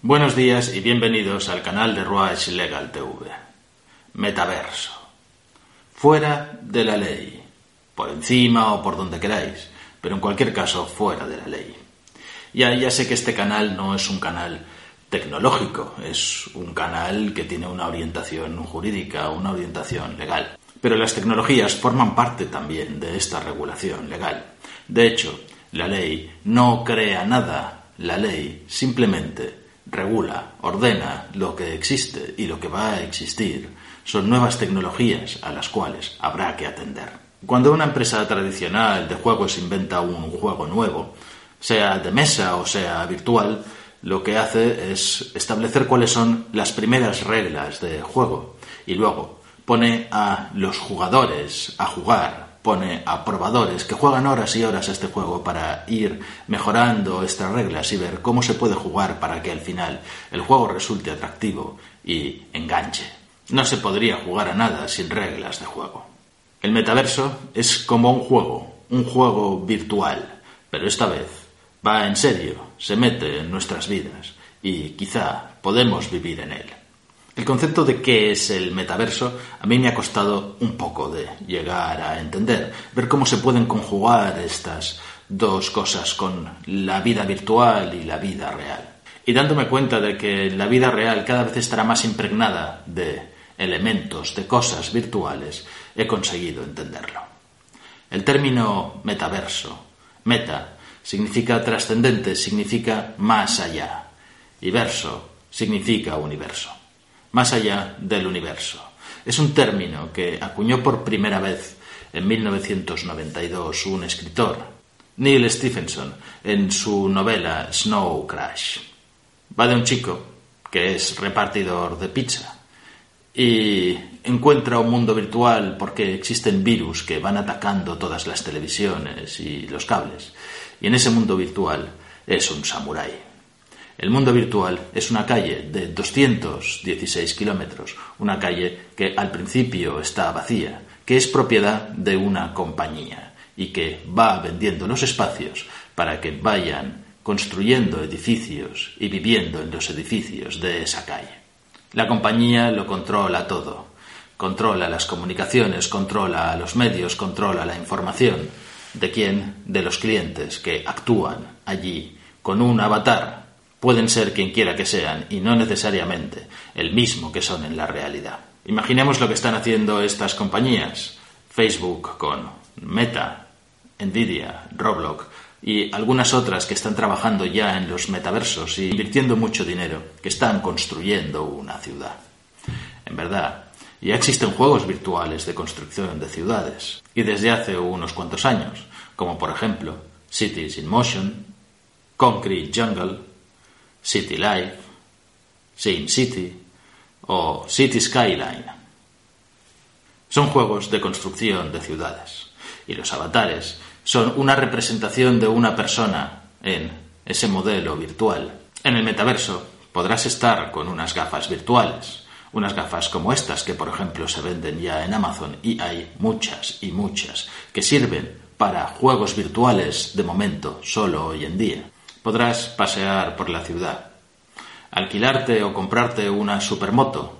Buenos días y bienvenidos al canal de Ruach Legal TV. Metaverso. Fuera de la ley. Por encima o por donde queráis, pero en cualquier caso fuera de la ley. Ya, ya sé que este canal no es un canal tecnológico, es un canal que tiene una orientación jurídica, una orientación legal. Pero las tecnologías forman parte también de esta regulación legal. De hecho, la ley no crea nada, la ley simplemente regula, ordena lo que existe y lo que va a existir, son nuevas tecnologías a las cuales habrá que atender. Cuando una empresa tradicional de juegos inventa un juego nuevo, sea de mesa o sea virtual, lo que hace es establecer cuáles son las primeras reglas de juego y luego pone a los jugadores a jugar pone a probadores que juegan horas y horas este juego para ir mejorando estas reglas y ver cómo se puede jugar para que al final el juego resulte atractivo y enganche. No se podría jugar a nada sin reglas de juego. El metaverso es como un juego, un juego virtual, pero esta vez va en serio, se mete en nuestras vidas y quizá podemos vivir en él. El concepto de qué es el metaverso a mí me ha costado un poco de llegar a entender, ver cómo se pueden conjugar estas dos cosas con la vida virtual y la vida real. Y dándome cuenta de que la vida real cada vez estará más impregnada de elementos, de cosas virtuales, he conseguido entenderlo. El término metaverso, meta, significa trascendente, significa más allá, y verso significa universo más allá del universo. Es un término que acuñó por primera vez en 1992 un escritor, Neil Stephenson, en su novela Snow Crash. Va de un chico que es repartidor de pizza y encuentra un mundo virtual porque existen virus que van atacando todas las televisiones y los cables. Y en ese mundo virtual es un samurái. El mundo virtual es una calle de 216 kilómetros, una calle que al principio está vacía, que es propiedad de una compañía y que va vendiendo los espacios para que vayan construyendo edificios y viviendo en los edificios de esa calle. La compañía lo controla todo, controla las comunicaciones, controla los medios, controla la información. ¿De quién? De los clientes que actúan allí con un avatar pueden ser quien quiera que sean y no necesariamente el mismo que son en la realidad. Imaginemos lo que están haciendo estas compañías, Facebook con Meta, Nvidia, Roblox y algunas otras que están trabajando ya en los metaversos y invirtiendo mucho dinero, que están construyendo una ciudad. En verdad, ya existen juegos virtuales de construcción de ciudades, y desde hace unos cuantos años, como por ejemplo Cities in Motion, Concrete Jungle, City Life, Sim City o City Skyline. Son juegos de construcción de ciudades y los avatares son una representación de una persona en ese modelo virtual. En el metaverso podrás estar con unas gafas virtuales, unas gafas como estas que por ejemplo se venden ya en Amazon y hay muchas y muchas que sirven para juegos virtuales de momento solo hoy en día podrás pasear por la ciudad, alquilarte o comprarte una supermoto,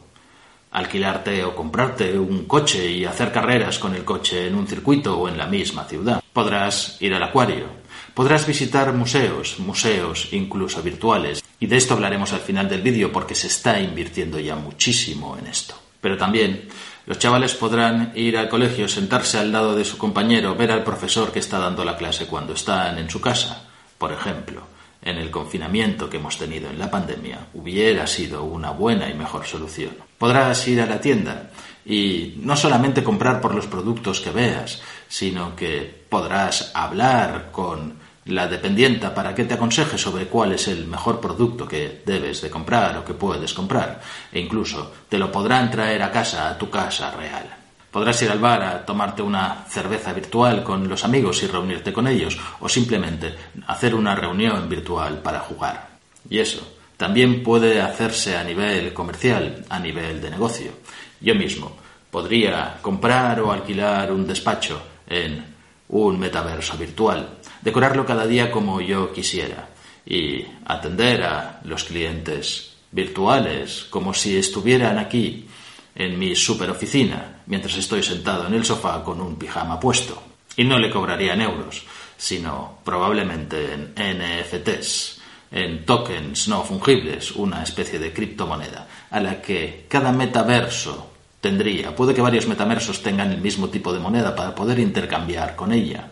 alquilarte o comprarte un coche y hacer carreras con el coche en un circuito o en la misma ciudad. Podrás ir al acuario, podrás visitar museos, museos incluso virtuales, y de esto hablaremos al final del vídeo porque se está invirtiendo ya muchísimo en esto. Pero también los chavales podrán ir al colegio, sentarse al lado de su compañero, ver al profesor que está dando la clase cuando están en su casa, por ejemplo en el confinamiento que hemos tenido en la pandemia hubiera sido una buena y mejor solución. Podrás ir a la tienda y no solamente comprar por los productos que veas, sino que podrás hablar con la dependienta para que te aconseje sobre cuál es el mejor producto que debes de comprar o que puedes comprar, e incluso te lo podrán traer a casa, a tu casa real. Podrás ir al bar a tomarte una cerveza virtual con los amigos y reunirte con ellos, o simplemente hacer una reunión virtual para jugar. Y eso también puede hacerse a nivel comercial, a nivel de negocio. Yo mismo podría comprar o alquilar un despacho en un metaverso virtual, decorarlo cada día como yo quisiera y atender a los clientes virtuales como si estuvieran aquí en mi superoficina mientras estoy sentado en el sofá con un pijama puesto. Y no le cobraría en euros, sino probablemente en NFTs, en tokens no fungibles, una especie de criptomoneda, a la que cada metaverso tendría. Puede que varios metaversos tengan el mismo tipo de moneda para poder intercambiar con ella,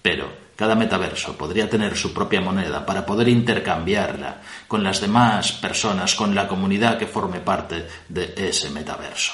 pero cada metaverso podría tener su propia moneda para poder intercambiarla con las demás personas, con la comunidad que forme parte de ese metaverso.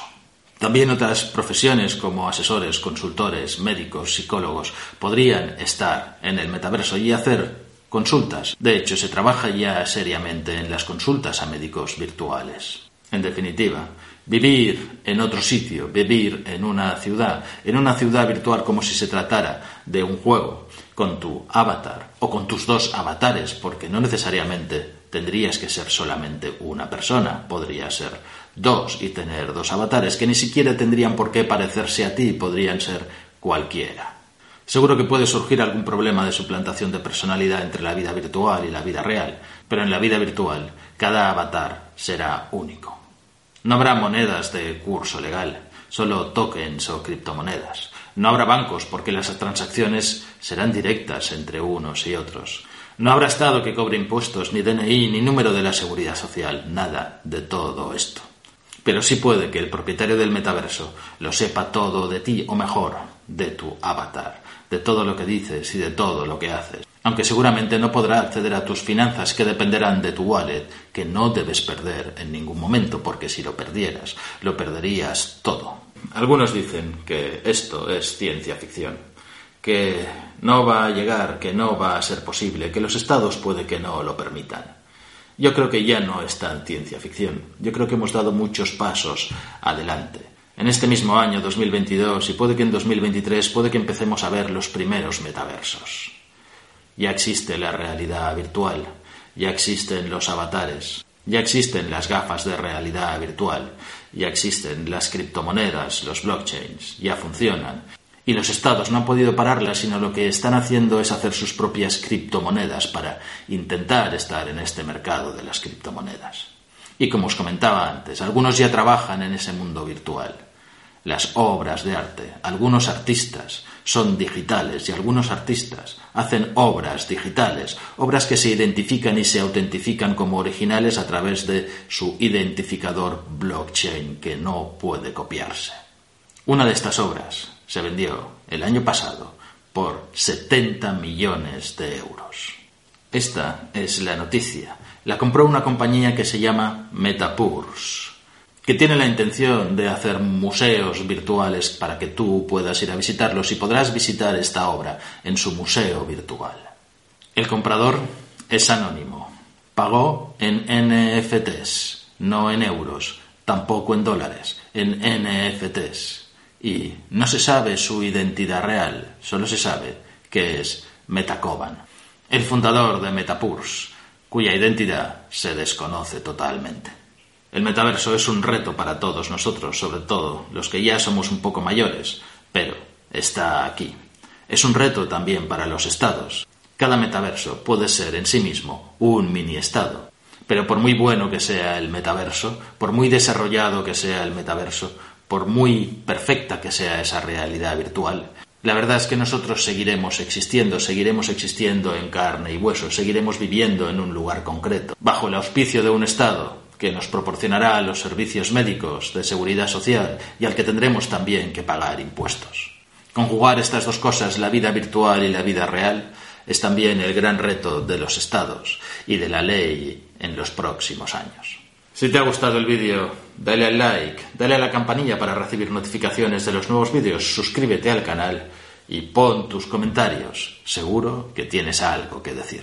También otras profesiones como asesores, consultores, médicos, psicólogos podrían estar en el metaverso y hacer consultas. De hecho, se trabaja ya seriamente en las consultas a médicos virtuales. En definitiva, vivir en otro sitio, vivir en una ciudad, en una ciudad virtual como si se tratara de un juego, con tu avatar o con tus dos avatares, porque no necesariamente tendrías que ser solamente una persona, podría ser dos y tener dos avatares que ni siquiera tendrían por qué parecerse a ti, podrían ser cualquiera. Seguro que puede surgir algún problema de suplantación de personalidad entre la vida virtual y la vida real, pero en la vida virtual cada avatar será único. No habrá monedas de curso legal, solo tokens o criptomonedas. No habrá bancos porque las transacciones serán directas entre unos y otros. No habrá Estado que cobre impuestos, ni DNI, ni número de la seguridad social, nada de todo esto. Pero sí puede que el propietario del metaverso lo sepa todo de ti, o mejor, de tu avatar, de todo lo que dices y de todo lo que haces aunque seguramente no podrá acceder a tus finanzas que dependerán de tu wallet, que no debes perder en ningún momento, porque si lo perdieras, lo perderías todo. Algunos dicen que esto es ciencia ficción, que no va a llegar, que no va a ser posible, que los estados puede que no lo permitan. Yo creo que ya no es tan ciencia ficción. Yo creo que hemos dado muchos pasos adelante. En este mismo año 2022 y puede que en 2023 puede que empecemos a ver los primeros metaversos. Ya existe la realidad virtual, ya existen los avatares, ya existen las gafas de realidad virtual, ya existen las criptomonedas, los blockchains, ya funcionan. Y los estados no han podido pararlas, sino lo que están haciendo es hacer sus propias criptomonedas para intentar estar en este mercado de las criptomonedas. Y como os comentaba antes, algunos ya trabajan en ese mundo virtual. Las obras de arte, algunos artistas, son digitales y algunos artistas hacen obras digitales, obras que se identifican y se autentifican como originales a través de su identificador blockchain que no puede copiarse. Una de estas obras se vendió el año pasado por 70 millones de euros. Esta es la noticia. La compró una compañía que se llama Metapurs que tiene la intención de hacer museos virtuales para que tú puedas ir a visitarlos y podrás visitar esta obra en su museo virtual. El comprador es anónimo. Pagó en NFTs, no en euros, tampoco en dólares, en NFTs. Y no se sabe su identidad real, solo se sabe que es Metacoban, el fundador de Metapurs, cuya identidad se desconoce totalmente. El metaverso es un reto para todos nosotros, sobre todo los que ya somos un poco mayores, pero está aquí. Es un reto también para los estados. Cada metaverso puede ser en sí mismo un mini estado, pero por muy bueno que sea el metaverso, por muy desarrollado que sea el metaverso, por muy perfecta que sea esa realidad virtual, la verdad es que nosotros seguiremos existiendo, seguiremos existiendo en carne y hueso, seguiremos viviendo en un lugar concreto, bajo el auspicio de un Estado, que nos proporcionará los servicios médicos de seguridad social y al que tendremos también que pagar impuestos. Conjugar estas dos cosas, la vida virtual y la vida real, es también el gran reto de los estados y de la ley en los próximos años. Si te ha gustado el vídeo, dale al like, dale a la campanilla para recibir notificaciones de los nuevos vídeos, suscríbete al canal y pon tus comentarios. Seguro que tienes algo que decir.